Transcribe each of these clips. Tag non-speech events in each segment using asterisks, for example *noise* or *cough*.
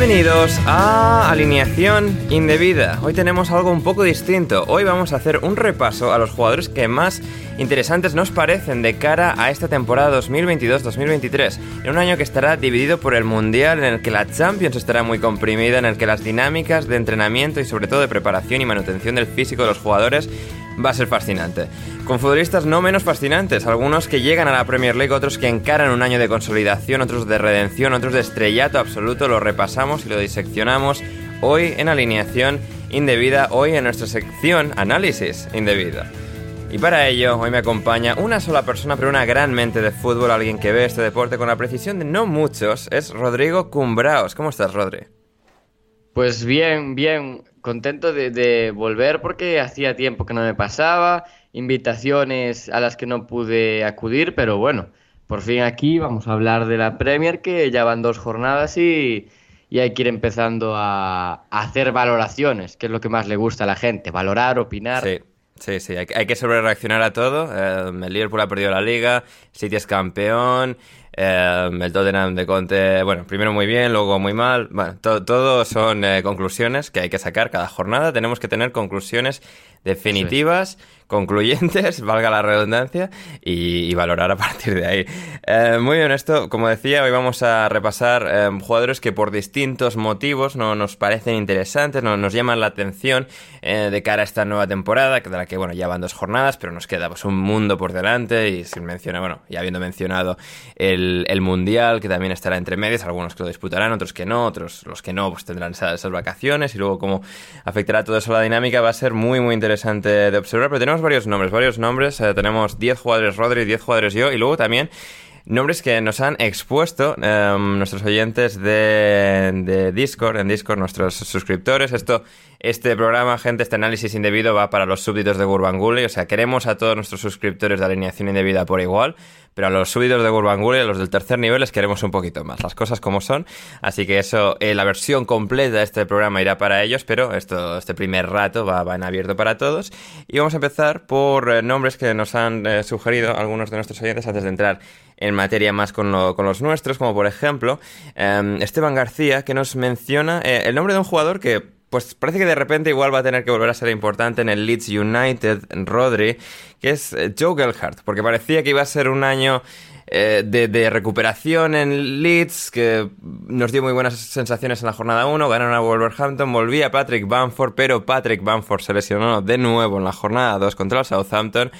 Bienvenidos a Alineación Indebida. Hoy tenemos algo un poco distinto. Hoy vamos a hacer un repaso a los jugadores que más interesantes nos parecen de cara a esta temporada 2022-2023. En un año que estará dividido por el Mundial, en el que la Champions estará muy comprimida, en el que las dinámicas de entrenamiento y sobre todo de preparación y manutención del físico de los jugadores va a ser fascinante. Con futbolistas no menos fascinantes, algunos que llegan a la Premier League, otros que encaran un año de consolidación, otros de redención, otros de estrellato absoluto, lo repasamos y lo diseccionamos hoy en alineación indebida, hoy en nuestra sección análisis indebida. Y para ello, hoy me acompaña una sola persona, pero una gran mente de fútbol, alguien que ve este deporte con la precisión de no muchos, es Rodrigo Cumbraos. ¿Cómo estás, Rodri? Pues bien, bien, contento de, volver porque hacía tiempo que no me pasaba, invitaciones a las que no pude acudir, pero bueno, por fin aquí vamos a hablar de la Premier que ya van dos jornadas y, y hay que ir empezando a, a, hacer valoraciones, que es lo que más le gusta a la gente, valorar, opinar. Sí. Sí, sí, hay, hay que sobrereaccionar a todo. Eh, el Liverpool ha perdido la liga, City es campeón, eh, el Tottenham de Conte, bueno, primero muy bien, luego muy mal. Bueno, to todo son eh, conclusiones que hay que sacar cada jornada. Tenemos que tener conclusiones definitivas. Concluyentes, *laughs* valga la redundancia, y, valorar a partir de ahí. Eh, muy bien, esto, como decía, hoy vamos a repasar eh, jugadores que por distintos motivos no nos parecen interesantes, no, nos llaman la atención eh, de cara a esta nueva temporada, de la que, bueno, ya van dos jornadas, pero nos queda pues, un mundo por delante, y sin mencionar, bueno, ya habiendo mencionado el, el Mundial, que también estará entre medias, algunos que lo disputarán, otros que no, otros los que no, pues tendrán esas, esas vacaciones, y luego cómo afectará todo eso a la dinámica, va a ser muy, muy interesante de observar, pero tenemos varios nombres, varios nombres. Eh, tenemos 10 jugadores Rodri, 10 jugadores yo, y luego también nombres que nos han expuesto eh, nuestros oyentes de, de, Discord, en Discord, nuestros suscriptores. Esto, este programa, gente, este análisis indebido va para los súbditos de Gurbanguly. O sea, queremos a todos nuestros suscriptores de alineación indebida por igual, pero a los súbditos de Gurbanguly, a los del tercer nivel, les queremos un poquito más. Las cosas como son. Así que eso, eh, la versión completa de este programa irá para ellos, pero esto, este primer rato va, en abierto para todos. Y vamos a empezar por eh, nombres que nos han eh, sugerido algunos de nuestros oyentes antes de entrar en materia más con, lo, con los nuestros, como por ejemplo eh, Esteban García, que nos menciona el nombre de un jugador que pues parece que de repente igual va a tener que volver a ser importante en el Leeds United, Rodri, que es eh, Joe Gelhardt, porque parecía que iba a ser un año eh, de, de, recuperación en Leeds, que nos dio muy buenas sensaciones en la jornada 1, ganaron a Wolverhampton, volvía Patrick Bamford, pero Patrick Bamford se lesionó de nuevo en la jornada 2 contra el Southampton.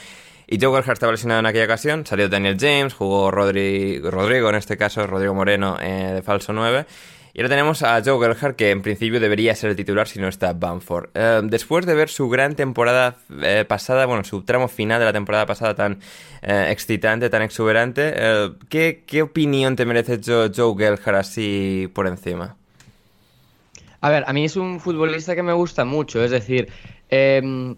Y Joe Gelhardt estaba lesionado en aquella ocasión, salió Daniel James, jugó Rodri, Rodrigo, en este caso, Rodrigo Moreno, eh, de falso 9. Y ahora tenemos a Joe Gelhardt, que en principio debería ser el titular si no está Bamford. Eh, después de ver su gran temporada eh, pasada, bueno, su tramo final de la temporada pasada tan eh, excitante, tan exuberante, ¿qué, ¿qué, opinión te merece Joe, Joe así por encima? A ver, a mí es un futbolista que me gusta mucho, es decir, em,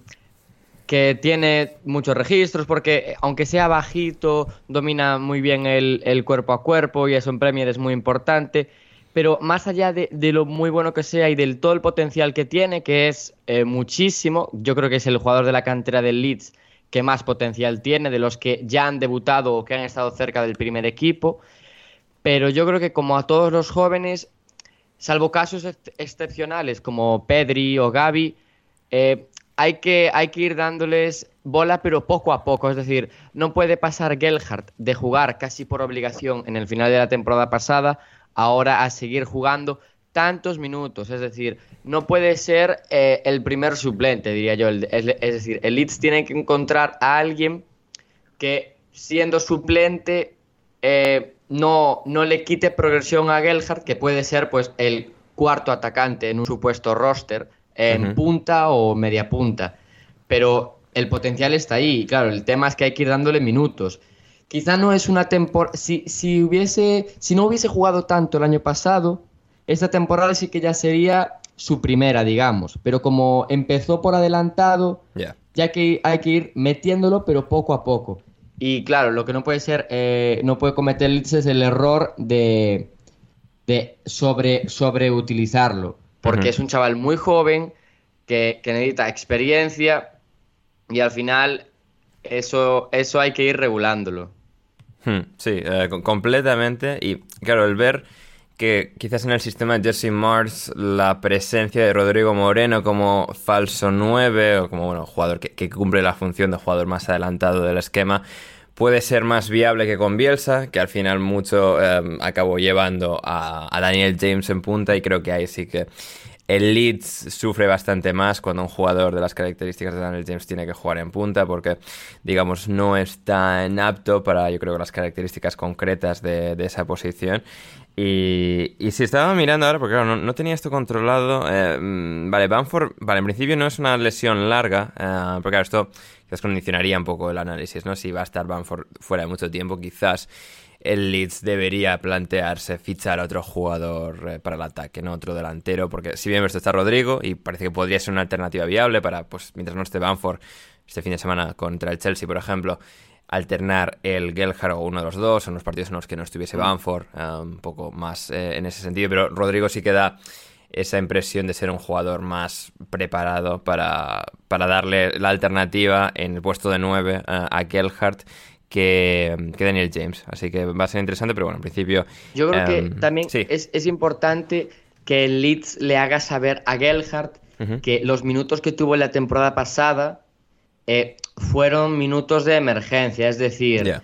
que tiene muchos registros, porque aunque sea bajito, domina muy bien el, el cuerpo a cuerpo y eso en Premier es muy importante pero más allá de, lo muy bueno que sea y del todo el potencial que tiene, que es eh, muchísimo, yo creo que es el jugador de la cantera del Leeds que más potencial tiene, de los que ya han debutado o que han estado cerca del primer equipo, pero yo creo que como a todos los jóvenes, salvo casos excepcionales como Pedri o Gaby, eh, hay, que, hay que ir dándoles bola, pero poco a poco. Es decir, no puede pasar Gelhardt de jugar casi por obligación en el final de la temporada pasada ahora a seguir jugando tantos minutos. Es decir, no puede ser eh, el primer suplente, diría yo. Es, decir, el Leeds tiene que encontrar a alguien que siendo suplente eh, no, no le quite progresión a Gelhardt, que puede ser pues el cuarto atacante en un supuesto roster, en punta o media punta. Pero el potencial está ahí. Claro, el tema es que hay que ir dándole minutos quizá no es una temporada. Si, si, hubiese, si no hubiese jugado tanto el año pasado, esta temporada sí que ya sería su primera, digamos. Pero como empezó por adelantado, ya que hay que ir metiéndolo, pero poco a poco. Y claro, lo que no puede ser, eh, no puede cometer es el error de, de sobre, sobreutilizarlo. Porque es un chaval muy joven que, que necesita experiencia y al final eso, eso hay que ir regulándolo. Hmm, sí, eh, completamente. Y claro, el ver que quizás en el sistema de Jesse Mars la presencia de Rodrigo Moreno como falso 9 o como bueno, jugador que, cumple la función de jugador más adelantado del esquema puede ser más viable que con Bielsa, que al final mucho em, acabó llevando a, a, Daniel James en punta y creo que ahí sí que el Leeds sufre bastante más cuando un jugador de las características de Daniel James tiene que jugar en punta porque, digamos, no está en apto para, yo creo, las características concretas de, esa posición. Y, si estaba mirando ahora, porque claro, no, tenía esto controlado. Eh, mm, vale, Banford, vale, en principio no es una lesión larga, eh, porque claro, esto quizás condicionaría un poco el análisis, ¿no? Si va a estar Banford fuera de mucho tiempo, quizás el Leeds debería plantearse fichar a otro jugador eh, para el ataque, ¿no? Otro delantero, porque si bien esto está Rodrigo y parece que podría ser una alternativa viable para, pues, mientras no esté Banford este fin de semana contra el Chelsea, por ejemplo, alternar el Gelhard o uno de los dos en los partidos en los que no estuviese Banford, eh, un poco más eh, en ese sentido, pero Rodrigo sí que da esa impresión de ser un jugador más preparado para, para darle la alternativa en el puesto de 9 a Gelhardt que, Daniel James. Así que va a ser interesante, pero bueno, en principio. Yo creo que em, también es, importante que el Leeds le haga saber a Gelhardt que los minutos que tuvo en la temporada pasada eh, fueron minutos de emergencia, es decir,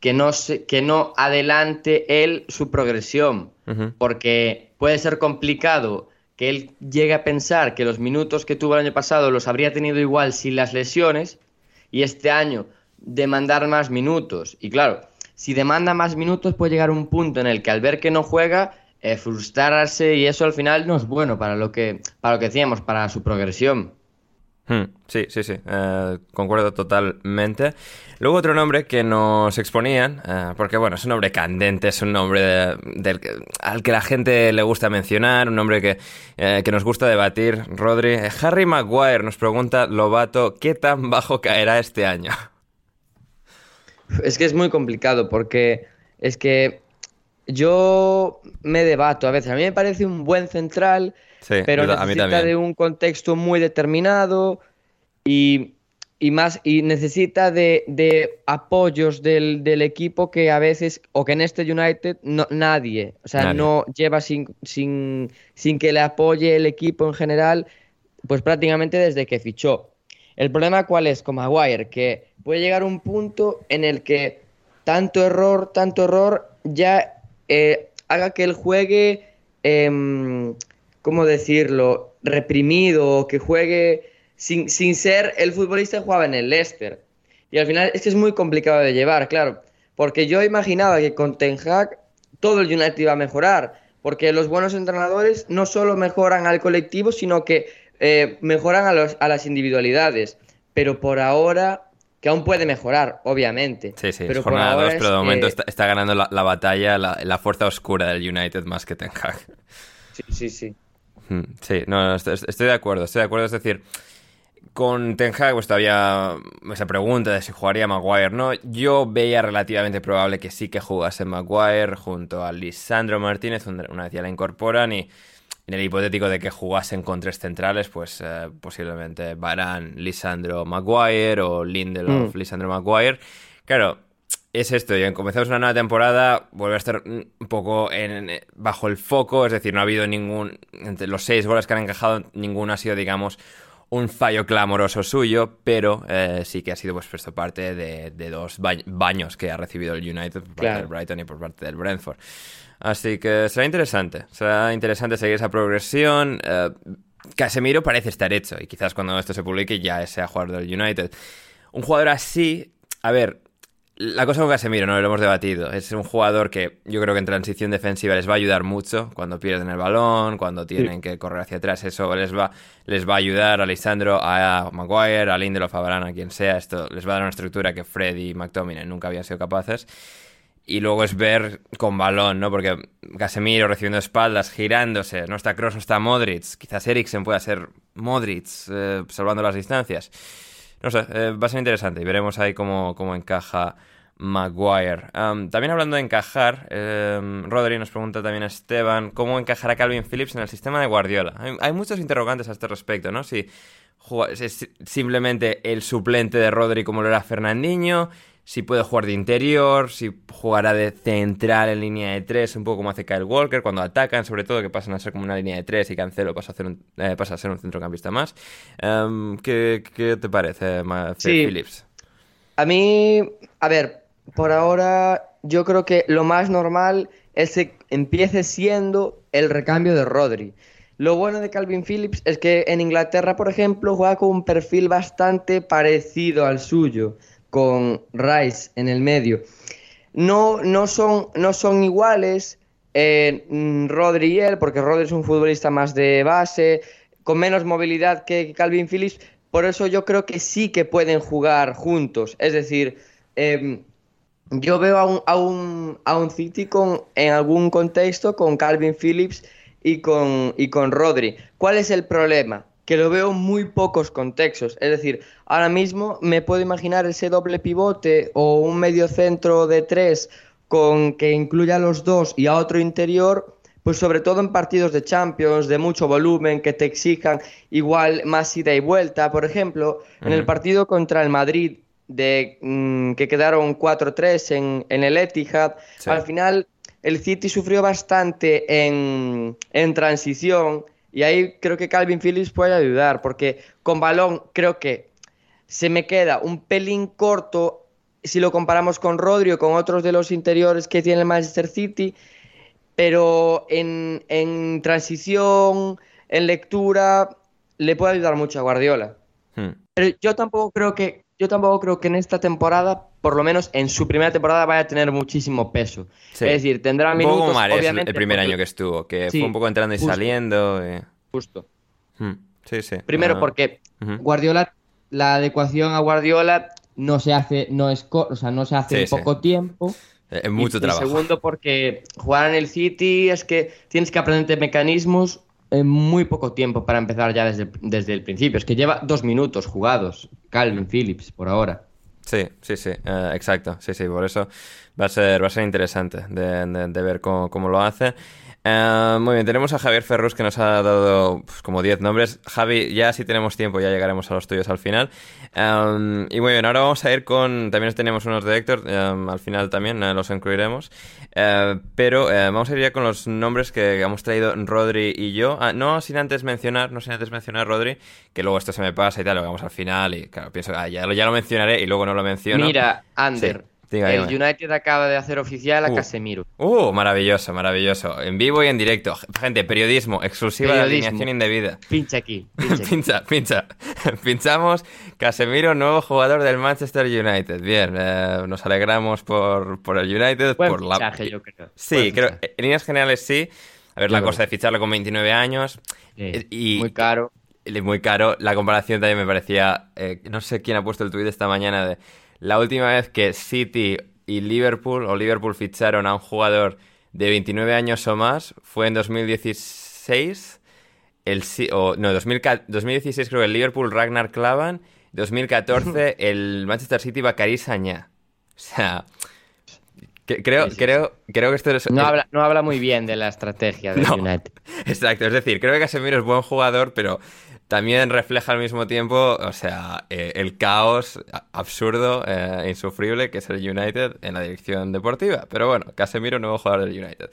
que, no que no adelante él su progresión, porque puede ser complicado que él llegue a pensar que los minutos que tuvo el año pasado los habría tenido igual sin las lesiones y este año demandar más minutos. Y claro, si demanda más minutos puede llegar un punto en el que al ver que no juega, eh, frustrarse y eso al final no es bueno para lo que, para lo que decíamos, para su progresión. Hmm, sí, sí, sí, eh, concuerdo totalmente. Luego otro nombre que nos exponían, eh, porque bueno, es un nombre candente, es un nombre del, al que la gente le gusta mencionar, un nombre que, que nos gusta debatir, Rodri. Harry Maguire nos pregunta, Lobato, ¿qué tan bajo caerá este año? Es que es muy complicado porque es que yo me debato a veces. A mí me parece un buen central, pero necesita de un contexto muy determinado y, más y necesita de, apoyos del, equipo que a veces, o que en este United no, nadie, o sea, no lleva sin, sin, sin que le apoye el equipo en general, pues prácticamente desde que fichó. El problema cuál es con Maguire, que puede llegar un punto en el que tanto error, tanto error ya eh, haga que él juegue, em, ¿cómo decirlo?, reprimido, que juegue sin, sin ser el futbolista que jugaba en el Leicester. Y al final es que es muy complicado de llevar, claro, porque yo imaginaba que con Ten Hag todo el United iba a mejorar, porque los buenos entrenadores no solo mejoran al colectivo, sino que eh, mejoran a, los, a las individualidades. Pero por ahora que aún puede mejorar, obviamente. Sí, sí, pero es jornada 2, pero de momento está, está ganando la, la batalla, la, la fuerza oscura del United más que Ten Hag. Sí, sí, sí. Mm, Sí, no, no, estoy, estoy de acuerdo, estoy de acuerdo. Es decir, con Ten Hag pues todavía esa pregunta de si jugaría Maguire, ¿no? Yo veía relativamente probable que sí que jugase Maguire junto a Lisandro Martínez, una vez ya la incorporan y en el hipotético de que jugasen con tres centrales, pues eh, posiblemente Varane, Lisandro Maguire o Lindelof, Mm. Lisandro Maguire. Claro, es esto, y comenzamos una nueva temporada, vuelve a estar un poco en, bajo el foco, es decir, no ha habido ningún, entre los seis goles que han encajado, ninguno ha sido, digamos, un fallo clamoroso suyo, pero eh, sí que ha sido pues puesto parte de, de dos ba- baños que ha recibido el United por parte Claro. del Brighton y por parte del Brentford. Así que será interesante, será interesante seguir esa progresión. eh, Casemiro parece estar hecho y quizás cuando esto se publique ya sea jugador del United. Un jugador así, a ver, la cosa con Casemiro, no lo hemos debatido. Es un jugador que yo creo que en transición defensiva les va a ayudar mucho. Cuando pierden el balón, cuando tienen que correr hacia atrás, eso les va, les va a ayudar a Lisandro, a Maguire, a Lindelof, a Varane, a quien sea. Esto les va a dar una estructura que Freddy y McTominay nunca habían sido capaces. Y luego es ver con balón, ¿no? Porque Casemiro recibiendo espaldas, girándose, no está Kroos, no está Modric. Quizás Eriksen pueda ser Modric, eh, salvando las distancias. No sé, eh, va a ser interesante y veremos ahí cómo, cómo encaja Maguire. Am, también hablando de encajar, em, Rodri nos pregunta también a Esteban cómo encajará Calvin Phillips en el sistema de Guardiola. Hay, hay muchos interrogantes a este respecto, ¿no? Si es simplemente el suplente de Rodri como lo era Fernandinho, si puede jugar de interior, si jugará de central en línea de tres, un poco como hace Kyle Walker cuando atacan, sobre todo que pasan a ser como una línea de tres y Cancelo pasa a, hacer un- eh, pasa a ser un centrocampista más. Em, ¿qué, qué te parece, Sí. Phillips? A mí, a ver, por ahora yo creo que lo más normal es que empiece siendo el recambio de Rodri. Lo bueno de Calvin Phillips es que en Inglaterra, por ejemplo, juega con un perfil bastante parecido al suyo, con Rice en el medio. No, no, son, no son iguales eh, mm, Rodri y él, porque Rodri es un futbolista más de base, con menos movilidad que Calvin Phillips. Por eso yo creo que sí que pueden jugar juntos. Es decir, em, yo veo a un, a un, a un City con, en algún contexto con Calvin Phillips y con, y con Rodri. ¿Cuál es el problema? Que lo veo en muy pocos contextos. Es decir, ahora mismo me puedo imaginar ese doble pivote o un medio centro de tres con que incluya a los dos y a otro interior, pues sobre todo en partidos de Champions, de mucho volumen, que te exijan igual más ida y vuelta. Por ejemplo, en el partido contra el Madrid, de, mm, que quedaron 4-3 en, en el Etihad, Sí. al final el City sufrió bastante en, en transición y ahí creo que Calvin Phillips puede ayudar, porque con balón creo que se me queda un pelín corto si lo comparamos con Rodri o con otros de los interiores que tiene el Manchester City, pero en, en transición, en lectura, le puede ayudar mucho a Guardiola. Hmm. Pero yo tampoco creo que yo tampoco creo que en esta temporada, por lo menos en su primera temporada, vaya a tener muchísimo peso. Sí. Es decir, tendrá Un minutos, poco como Mahrez el- obviamente, el primer porque- año que estuvo, que Sí, fue un poco entrando y justo. saliendo. y- Justo. Hmm. Sí, sí. Primero Ah, porque. Guardiola, la adecuación a Guardiola no se hace, no es, o sea, no se hace Sí, en poco tiempo. Eh, Es mucho y, y trabajo. segundo porque jugar en el City es que tienes que aprenderte mecanismos muy poco tiempo para empezar ya desde, desde el principio. Es que lleva dos minutos jugados Calvin Phillips por ahora. Sí, sí, sí, eh, exacto. Sí, sí, por eso va a ser, va a ser interesante de, de- de ver cómo, cómo lo hace. Eh, muy bien, tenemos a Javier Ferrus que nos ha dado pues, como 10 nombres. Javi, ya si tenemos tiempo, ya llegaremos a los tuyos al final. Eh, y muy bien, ahora vamos a ir con. También tenemos unos de Héctor, eh, al final también los incluiremos. Pero vamos a ir ya con los nombres que hemos traído Rodri y yo. Ah, no sin antes mencionar, no sin antes mencionar Rodri, que luego esto se me pasa y tal, lo vamos al final. Y claro, pienso, ah, ya, lo- ya lo mencionaré y luego no lo menciono. Mira, Ander, Sí, el. United acaba de hacer oficial a Uh. Casemiro. Uh, maravilloso, maravilloso. En vivo y en directo. Gente, periodismo, exclusiva de Periodismo. alineación indebida. Pincha aquí, *laughs* pincha aquí. Pincha, pincha. *laughs* Pinchamos. Casemiro, nuevo jugador del Manchester United. Bien, eh, nos alegramos por, por el United. Buen por la... fichaje, yo creo. Sí, creo. En líneas generales sí. A ver la cosa de ficharlo con 29 años. y, muy caro. Muy caro. La comparación también me parecía, eh, no sé quién ha puesto el tuit esta mañana de la última vez que City y Liverpool o Liverpool ficharon a un jugador de 29 años o más fue en 2016. El, o, no, 2016 creo que el Liverpool Ragnar Klavan. 2014 *laughs* el Manchester City Bakary Sañá. O sea, creo, creo, creo que esto es... No, habla, no habla muy bien de la estrategia del *laughs* United. Exacto, es decir, creo que Casemiro es buen jugador, pero también refleja al mismo tiempo, o sea, eh, el caos absurdo e insufrible que es el United en la dirección deportiva. Pero bueno, Casemiro, nuevo jugador del United.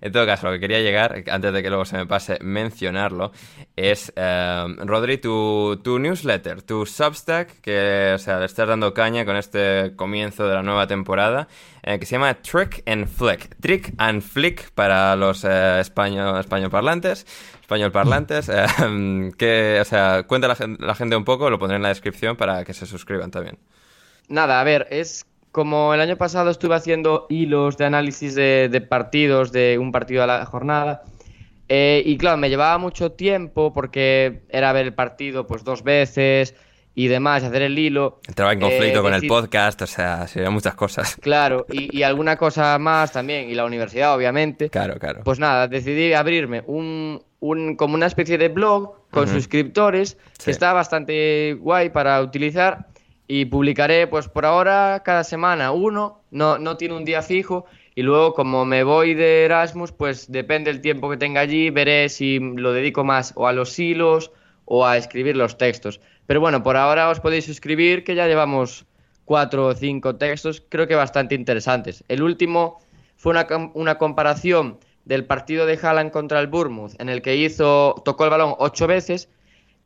En todo caso, lo que quería llegar, antes de que luego se me pase mencionarlo, es, eh, Rodri, tu, tu, newsletter, tu Substack, que o sea, le estás dando caña con este comienzo de la nueva temporada, que se llama Trick and Flick. Trick and Flick para los español parlantes español parlantes. *laughs* Eh, que, o sea, cuenta la, la, gente un poco, lo pondré en la descripción para que se suscriban también. Nada, a ver, es como el año pasado estuve haciendo hilos de análisis de, partidos, de un partido a la jornada. Eh, y claro, me llevaba mucho tiempo porque era ver el partido pues dos veces y demás, hacer el hilo. Entraba en conflicto eh, con el podcast, o sea, serían muchas cosas. *laughs* Claro, y, y, alguna cosa más también, y la universidad, obviamente. Claro, claro. Pues nada, decidí abrirme un, un, como una especie de blog con suscriptores que está bastante guay para utilizar y publicaré pues por ahora cada semana uno, no, no tiene un día fijo y luego como me voy de Erasmus pues depende del tiempo que tenga allí, veré si lo dedico más o a los hilos o a escribir los textos. Pero bueno, por ahora os podéis suscribir que ya llevamos cuatro o cinco textos creo que bastante interesantes. El último fue una, una comparación del partido de Haaland contra el Bournemouth, en el que hizo, tocó el balón ocho veces,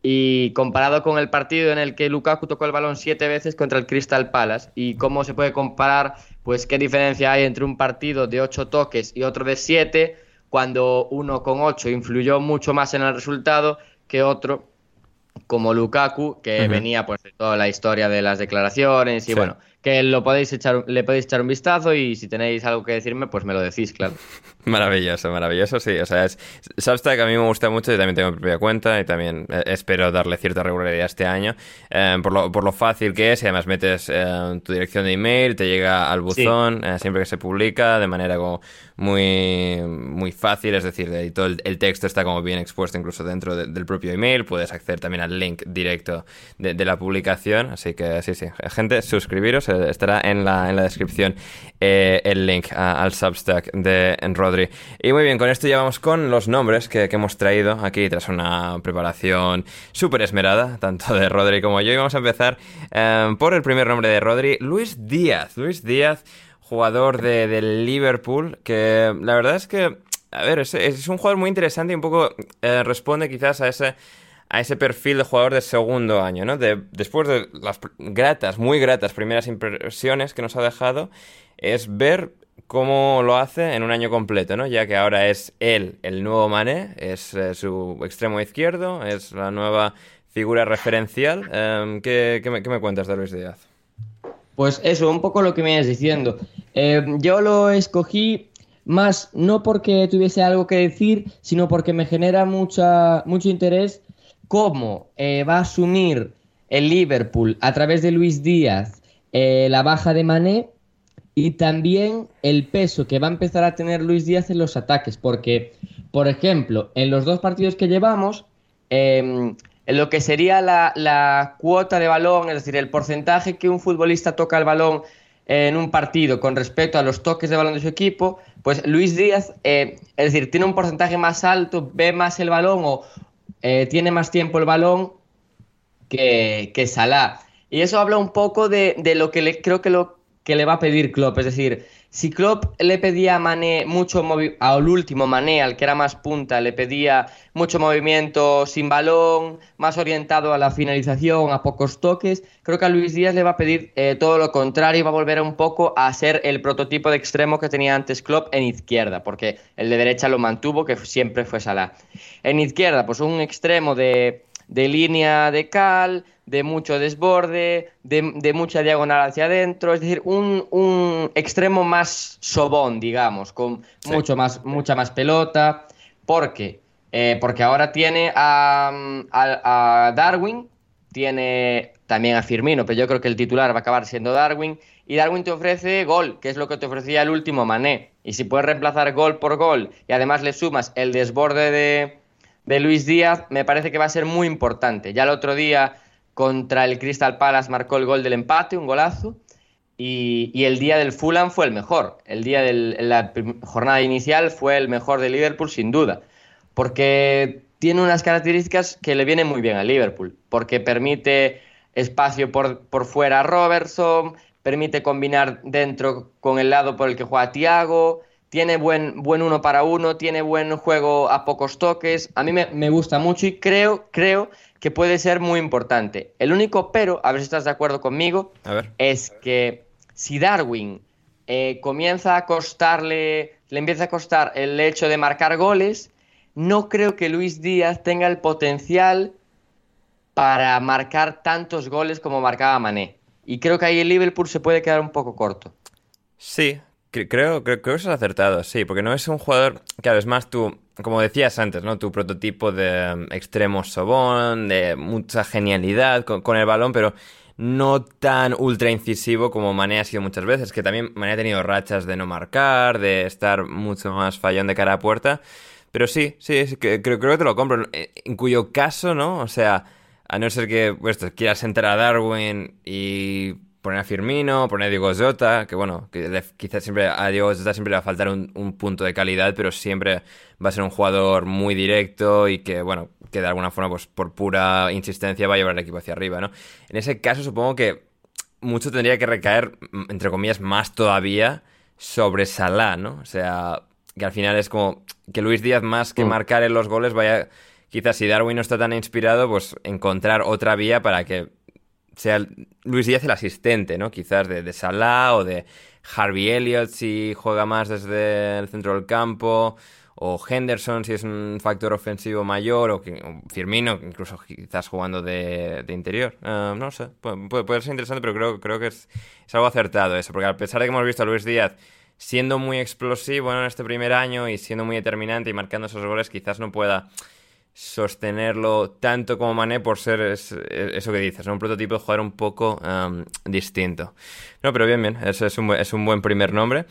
y comparado con el partido en el que Lukaku tocó el balón siete veces contra el Crystal Palace, y cómo se puede comparar, pues qué diferencia hay entre un partido de ocho toques y otro de siete, cuando uno con ocho influyó mucho más en el resultado que otro como Lukaku, que venía pues de toda la historia de las declaraciones y bueno, que lo podéis echar, le podéis echar un vistazo y si tenéis algo que decirme, pues me lo decís, claro. *laughs* Maravilloso, maravilloso, sí. O sea, es, Substack a mí me gusta mucho, y también tengo mi propia cuenta y también eh, espero darle cierta regularidad este año, eh, por, lo, por, lo, fácil que es y además metes eh, tu dirección de email, te llega al buzón siempre que se publica de manera como muy, muy fácil, es decir, de, todo el, texto está como bien expuesto incluso dentro del propio email, puedes acceder también al link directo de, la publicación, así que sí, sí, gente, suscribiros, estará en la, en la descripción eh, el link al Substack de Rodri. Y muy bien, con esto ya vamos con los nombres que, hemos traído aquí tras una preparación súper esmerada, tanto de Rodri como yo, y vamos a empezar eh, por el primer nombre de Rodri, Luis Díaz, Luis Díaz jugador de, del Liverpool, que la verdad es que, a ver, es, un jugador muy interesante y un poco eh, responde quizás a ese, a ese perfil de jugador de segundo año, ¿no? De, después de las gratas, muy gratas primeras impresiones que nos ha dejado, es ver cómo lo hace en un año completo, ¿no? Ya que ahora es él, el nuevo Mané, es eh, su extremo izquierdo, es la nueva figura referencial. Em, ¿qué, me, ¿Qué me cuentas de Luis Díaz? Pues eso, un poco lo que me ibas diciendo. Eh, yo lo escogí más no porque tuviese algo que decir, sino porque me genera mucha, mucho interés cómo eh, va a asumir el Liverpool a través de Luis Díaz eh, la baja de Mané y también el peso que va a empezar a tener Luis Díaz en los ataques. Porque, por ejemplo, en los dos partidos que llevamos, em, lo que sería la, cuota de balón, es decir, el porcentaje que un futbolista toca el balón en un partido con respecto a los toques de balón de su equipo, pues Luis Díaz, eh, es decir, tiene un porcentaje más alto, ve más el balón o eh, tiene más tiempo el balón que, que Salah. Y eso habla un poco de, de lo que le, creo que lo que le va a pedir Klopp, es decir, si Klopp le pedía a Mané al último Mané, al que era más punta, le pedía mucho movimiento sin balón, más orientado a la finalización, a pocos toques, creo que a Luis Díaz le va a pedir eh, todo lo contrario y va a volver un poco a ser el prototipo de extremo que tenía antes Klopp en izquierda, porque el de derecha lo mantuvo, que siempre fue Salah. En izquierda, pues un extremo de, de línea de cal, de mucho desborde, de, mucha diagonal hacia adentro, es decir, un, extremo más sobón, digamos, con mucho más, mucha más pelota, porque, eh, porque ahora tiene a, a, a Darwin, tiene también a Firmino, pero yo creo que el titular va a acabar siendo Darwin. Y Darwin te ofrece gol, que es lo que te ofrecía el último Mané. Y si puedes reemplazar gol por gol y además le sumas el desborde de, de Luis Díaz, me parece que va a ser muy importante. Ya el otro día contra el Crystal Palace marcó el gol del empate, un golazo. Y, y el día del Fulham fue el mejor. El día de la jornada inicial fue el mejor de Liverpool, sin duda. Porque tiene unas características que le vienen muy bien a Liverpool. Porque permite espacio por, por fuera a Robertson, permite combinar dentro con el lado por el que juega Thiago, tiene buen, buen uno para uno, tiene buen juego a pocos toques. A mí me, me, gusta mucho y creo, creo que puede ser muy importante. El único pero, a ver si estás de acuerdo conmigo, es que si Darwin eh, comienza a costarle, le empieza a costar el hecho de marcar goles, no creo que Luis Díaz tenga el potencial para marcar tantos goles como marcaba Mané. Y creo que ahí el Liverpool se puede quedar un poco corto. Sí, creo, creo, que es acertado, sí, porque no es un jugador que además tú, como decías antes, ¿no? Tu prototipo de um, extremo sobón, de mucha genialidad con, el balón, pero no tan ultra incisivo como Mané ha sido muchas veces, que también Mané ha tenido rachas de no marcar, de estar mucho más fallón de cara a puerta. Pero sí, sí, creo, creo que te lo compro. En cuyo caso, ¿no? O sea, a no ser que pues, quieras entrar a Darwin y poner a Firmino, poner a Diego Jota, que bueno, que quizás siempre a Diego Jota siempre le va a faltar un, punto de calidad, pero siempre va a ser un jugador muy directo y que, bueno, que de alguna forma, pues por pura insistencia va a llevar el equipo hacia arriba, ¿no? En ese caso supongo que mucho tendría que recaer, entre comillas, más todavía sobre Salah, ¿no? O sea, que al final es como que Luis Díaz más que mm. marcar en los goles vaya quizás si Darwin no está tan inspirado, pues encontrar otra vía para que sea Luis Díaz el asistente, ¿no? Quizás de, de Salah o de Harvey Elliott si juega más desde el centro del campo, o Henderson si es un factor ofensivo mayor, o, Firmino, incluso quizás jugando de, interior. Uh, no sé, puede, ser interesante, pero creo, creo que es, es, algo acertado eso, porque a pesar de que hemos visto a Luis Díaz siendo muy explosivo en este primer año y siendo muy determinante y marcando esos goles, quizás no pueda sostenerlo tanto como Mané por ser eso que dices, un prototipo de jugador un poco distinto. No, pero bien, bien, eso es un, es un buen primer nombre.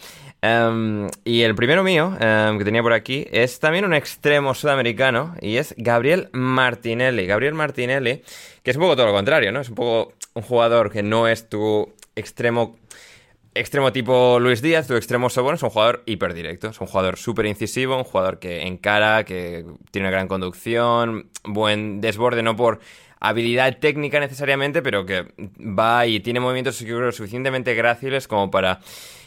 Y el primero mío, que tenía por aquí, es también un extremo sudamericano y es Gabriel Martinelli. Gabriel Martinelli, que es un poco todo lo contrario, ¿no? Es un poco un jugador que no es tu extremo extremo tipo Luis Díaz, tu extremo Sobón, es un jugador hiperdirecto, es un jugador súper incisivo, un jugador que encara, que tiene una gran conducción, buen desborde, no por habilidad técnica necesariamente, pero que va y tiene movimientos suficientemente gráciles como para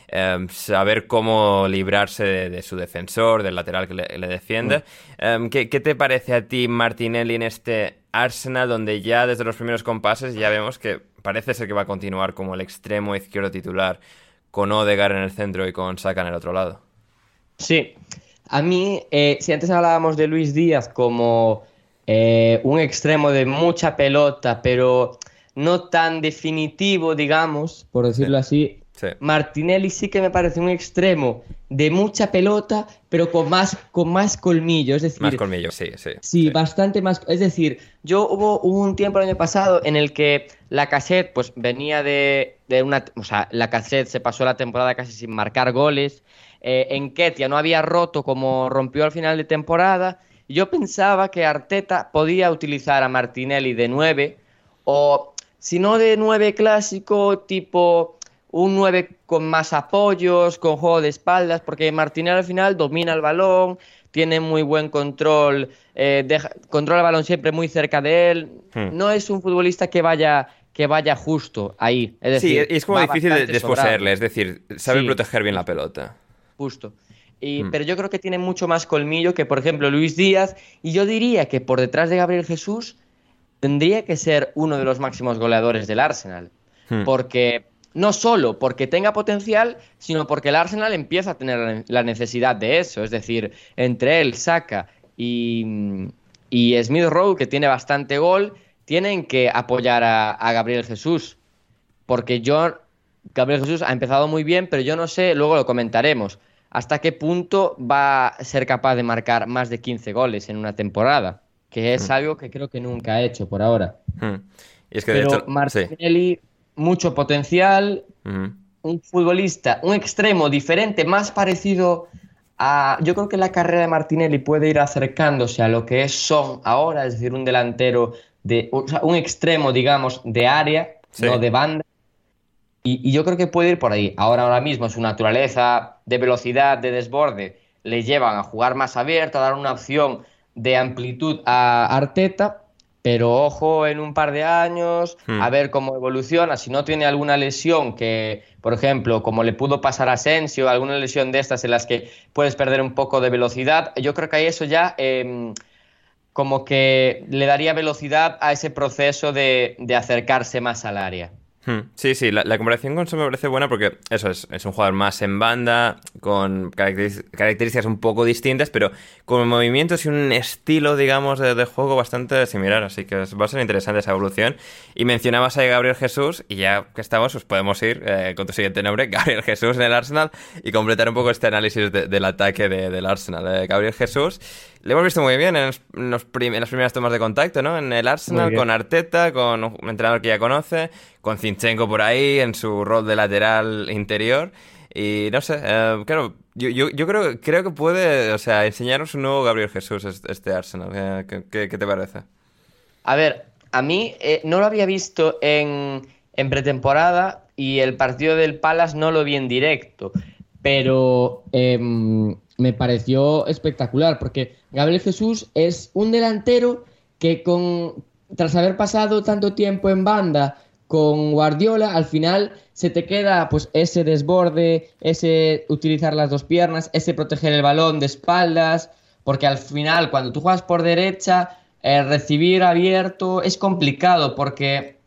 em, saber cómo librarse de, su defensor, del lateral que le, defiende. Em, ¿qué, ¿Qué te parece a ti, Martinelli, en este Arsenal, donde ya desde los primeros compases ya vemos que parece ser que va a continuar como el extremo izquierdo titular, con Odegar en el centro y con Saka en el otro lado. Sí, a mí, eh, si antes hablábamos de Luis Díaz como eh, un extremo de mucha pelota, pero no tan definitivo, digamos, por decirlo así, Martinelli sí que me parece un extremo de mucha pelota, pero con más, con más colmillo. Es decir, más colmillo, sí, sí. Sí, bastante más. Es decir, yo hubo, un tiempo el año pasado en el que la cassette pues venía de, una. O sea, la cassette se pasó la temporada casi sin marcar goles. Eh, en Ketia no había roto como rompió al final de temporada. Yo pensaba que Arteta podía utilizar a Martinelli de 9 o si no de 9 clásico tipo un 9 con más apoyos, con juego de espaldas, porque Martinelli al final domina el balón, tiene muy buen control, eh, controla el balón siempre muy cerca de él. Hmm. No es un futbolista que vaya que vaya justo ahí. Es decir, sí, es como difícil de desposeerle, es decir, sabe proteger bien la pelota. Justo. Y, hmm. Pero yo creo que tiene mucho más colmillo que, por ejemplo, Luis Díaz. Y yo diría que por detrás de Gabriel Jesús tendría que ser uno de los máximos goleadores del Arsenal. Hmm. Porque no solo porque tenga potencial, sino porque el Arsenal empieza a tener la necesidad de eso. Es decir, entre él, Saka y, y Smith Rowe, que tiene bastante gol, tienen que apoyar a, Gabriel Jesús. Porque yo, Gabriel Jesús ha empezado muy bien, pero yo no sé, luego lo comentaremos. hasta qué punto va a ser capaz de marcar más de 15 goles en una temporada, que es algo que creo que nunca ha hecho por ahora. Hmm. Y es que Pero de hecho, sí. Mucho potencial, Ujú. un futbolista, un extremo diferente, más parecido a... Yo creo que la carrera de Martinelli puede ir acercándose a lo que es Son ahora, es decir, un delantero, de, o sea, un extremo, digamos, de área, Sí. no de banda. Y, y yo creo que puede ir por ahí. Ahora, ahora mismo, su naturaleza de velocidad, de desborde, le llevan a jugar más abierto, a dar una opción de amplitud a Arteta. Pero ojo en un par de años, Hmm. a ver cómo evoluciona. Si no tiene alguna lesión que, por ejemplo, como le pudo pasar a Asensio, alguna lesión de estas en las que puedes perder un poco de velocidad, yo creo que ahí eso ya em, como que le daría velocidad a ese proceso de, de acercarse más al área. Hmm, Sí, sí, la, comparación con Son me parece buena porque eso es, es un jugador más en banda, con características un poco distintas, pero con movimientos y un estilo, digamos, de, juego bastante similar. Así que va a ser interesante esa evolución. Y mencionabas a Gabriel Jesús, y ya que estamos, pues podemos ir eh, con tu siguiente nombre, *laughs* Gabriel Jesús en el Arsenal, y completar un poco este análisis de- del ataque de- del Arsenal. Eh, Gabriel Jesús, le hemos visto muy bien en, los- en los prim- en las primeras tomas de contacto, ¿no? En el Arsenal, con Arteta, con un entrenador que ya conoce, con Zinchenko por ahí en su rol de lateral interior. Y no sé, eh, claro, yo, yo, yo creo, creo que puede, o sea, enseñarnos un nuevo Gabriel Jesús este, Arsenal. Eh, ¿Qué, qué- qué te parece? A ver, a mí eh, no lo había visto en, en pretemporada y el partido del Palace no lo vi en directo, pero em, me pareció espectacular porque Gabriel Jesús es un delantero que con tras haber pasado tanto tiempo en banda con Guardiola, al final se te queda pues ese desborde, ese utilizar las dos piernas, ese proteger el balón de espaldas, porque al final cuando tú juegas por derecha, eh, recibir abierto es complicado porque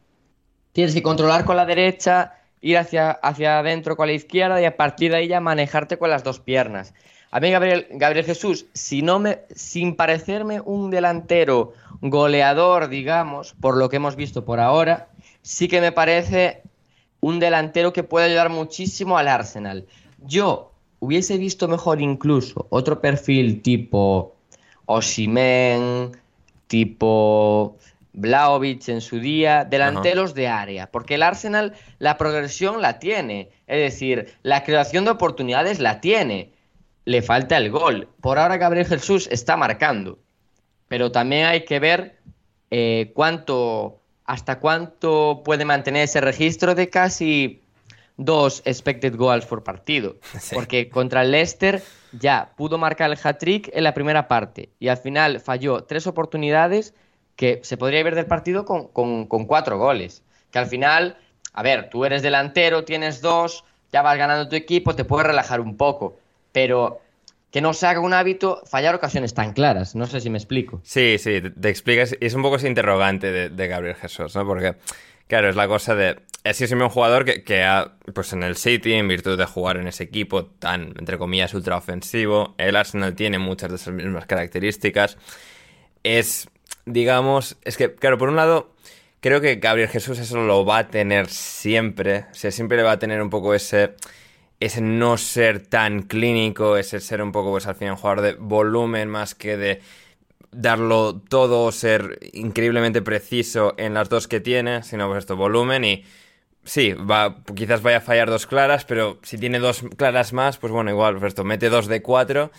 tienes que controlar con la derecha, ir hacia, hacia adentro con la izquierda y a partir de ahí ya manejarte con las dos piernas. A mí Gabriel, Gabriel Jesús, si no me, sin parecerme un delantero goleador, digamos, por lo que hemos visto por ahora, sí que me parece un delantero que puede ayudar muchísimo al Arsenal. Yo hubiese visto mejor incluso otro perfil tipo Osimen, tipo Vlaovic en su día, delanteros de área, porque el Arsenal la progresión la tiene, es decir, la creación de oportunidades la tiene, le falta el gol. Por ahora Gabriel Jesús está marcando, pero también hay que ver eh, cuánto, hasta cuánto puede mantener ese registro de casi dos expected goals por partido, *laughs* Sí. porque contra el Leicester ya pudo marcar el hat-trick en la primera parte y al final falló tres oportunidades que se podría ver del partido con, con- con cuatro goles. Que al final, a ver, tú eres delantero, tienes dos, ya vas ganando tu equipo, te puedes relajar un poco, pero que no se haga un hábito fallar ocasiones tan claras. No sé si me explico. Sí, sí, te, te explicas. Es un poco ese interrogante de, Gabriel Jesús, ¿no? Porque, claro, es la cosa de. Sido siempre un jugador que, que ha, pues en el City, en virtud de jugar en ese equipo tan, entre comillas, ultra ofensivo, el Arsenal tiene muchas de esas mismas características. Es, digamos, es que, claro, por un lado, creo que Gabriel Jesús eso lo va a tener siempre. O sea, siempre le va a tener un poco ese ese no ser tan clínico, ese ser un poco, pues al final, jugador de volumen más que de darlo todo, ser increíblemente preciso en las dos que tiene, sino pues esto, volumen y sí, va, quizás vaya a fallar dos claras, pero si tiene dos claras más, pues bueno, igual, pues esto, mete dos de cuatro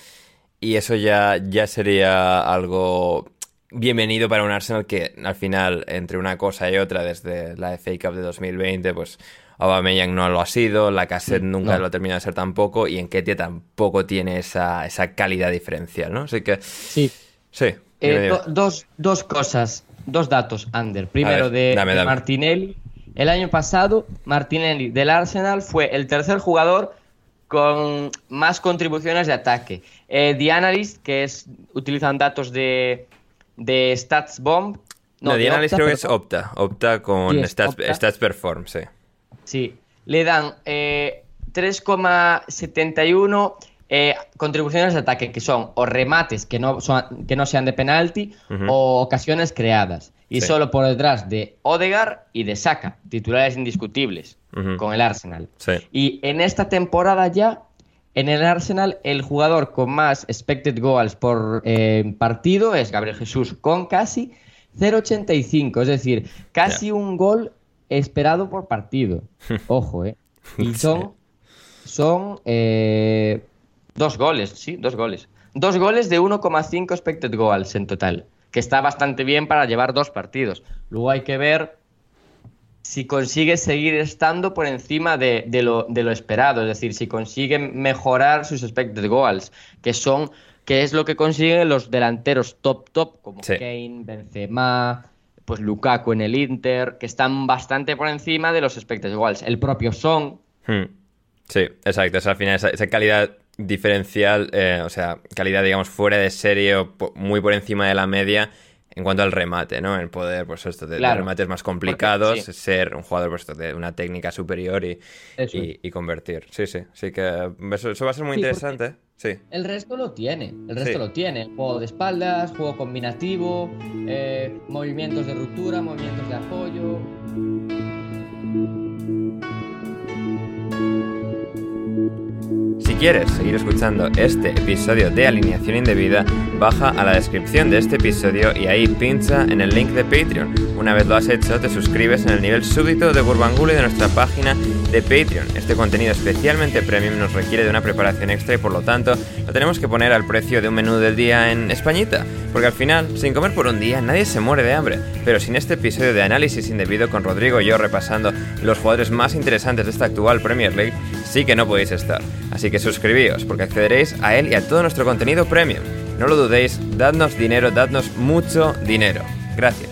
y eso ya, ya sería algo bienvenido para un Arsenal que al final, entre una cosa y otra, desde la FA Cup de 2020, pues Aubameyang no lo ha sido, la cassette nunca no. lo ha terminado de ser tampoco, y Enketia tampoco tiene esa, esa calidad diferencial, ¿no? Así que, Sí. sí. Eh, do- dos, dos cosas, dos datos, Ander. Primero ver, de, dame, de dame. Martinelli. El año pasado, Martinelli del Arsenal fue el tercer jugador con más contribuciones de ataque. Eh, The Analyst, que es utilizan datos de, de StatsBomb. No, Diana Alice Opta, creo que es. Opta. Opta con Sí, es Stats, Opta. Stats Perform, sí. Sí, le dan eh, 3,71 eh, contribuciones de ataque, que son o remates que no, son, que no sean de penalti o ocasiones creadas. Y Sí. solo por detrás de Odegar y de Saka, titulares indiscutibles con el Arsenal. Sí. Y en esta temporada ya En el Arsenal, el jugador con más expected goals por eh, partido es Gabriel Jesús, con casi 0,85, es decir, casi un gol esperado por partido. *laughs* Ojo, ¿eh? Y son, son eh, dos goles, sí, dos goles. Dos goles de 1,5 expected goals en total, que está bastante bien para llevar dos partidos. Luego hay que ver si consigue seguir estando por encima de, lo, de, lo, esperado, es decir, si consigue mejorar sus expected goals, que son que es lo que consiguen los delanteros top top como Kane, Benzema, pues Lukaku en el Inter, que están bastante por encima de los expected goals. El propio Son. Hmm. Sí, exacto. al final esa, calidad diferencial, eh, o sea, calidad, digamos, fuera de serie, muy por encima de la media en cuanto al remate, ¿no? El poder, pues esto, de, remates más complicados, ser un jugador pues, de una técnica superior y, y, convertir. Sí, sí, sí que eso, va a ser muy interesante. Sí. El resto lo tiene, el resto lo tiene. Juego de espaldas, juego combinativo, eh, movimientos de ruptura, movimientos de apoyo. Si quieres seguir escuchando este episodio de Alineación Indebida, baja a la descripción de este episodio y ahí pincha en el link de Patreon. Una vez lo has hecho, te suscribes en el nivel súbito de Burbangule de nuestra página de Patreon. Este contenido especialmente premium nos requiere de una preparación extra y por lo tanto lo tenemos que poner al precio de un menú del día en Españita. Porque al final, sin comer por un día, nadie se muere de hambre. Pero sin este episodio de análisis indebido con Rodrigo y yo repasando los jugadores más interesantes de esta actual Premier League, sí que no podéis estar. Así que suscribíos porque accederéis a él y a todo nuestro contenido premium. No lo dudéis, dadnos dinero, dadnos mucho dinero. Gracias.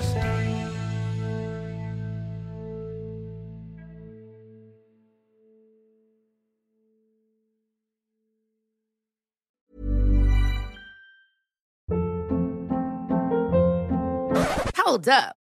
Hold up.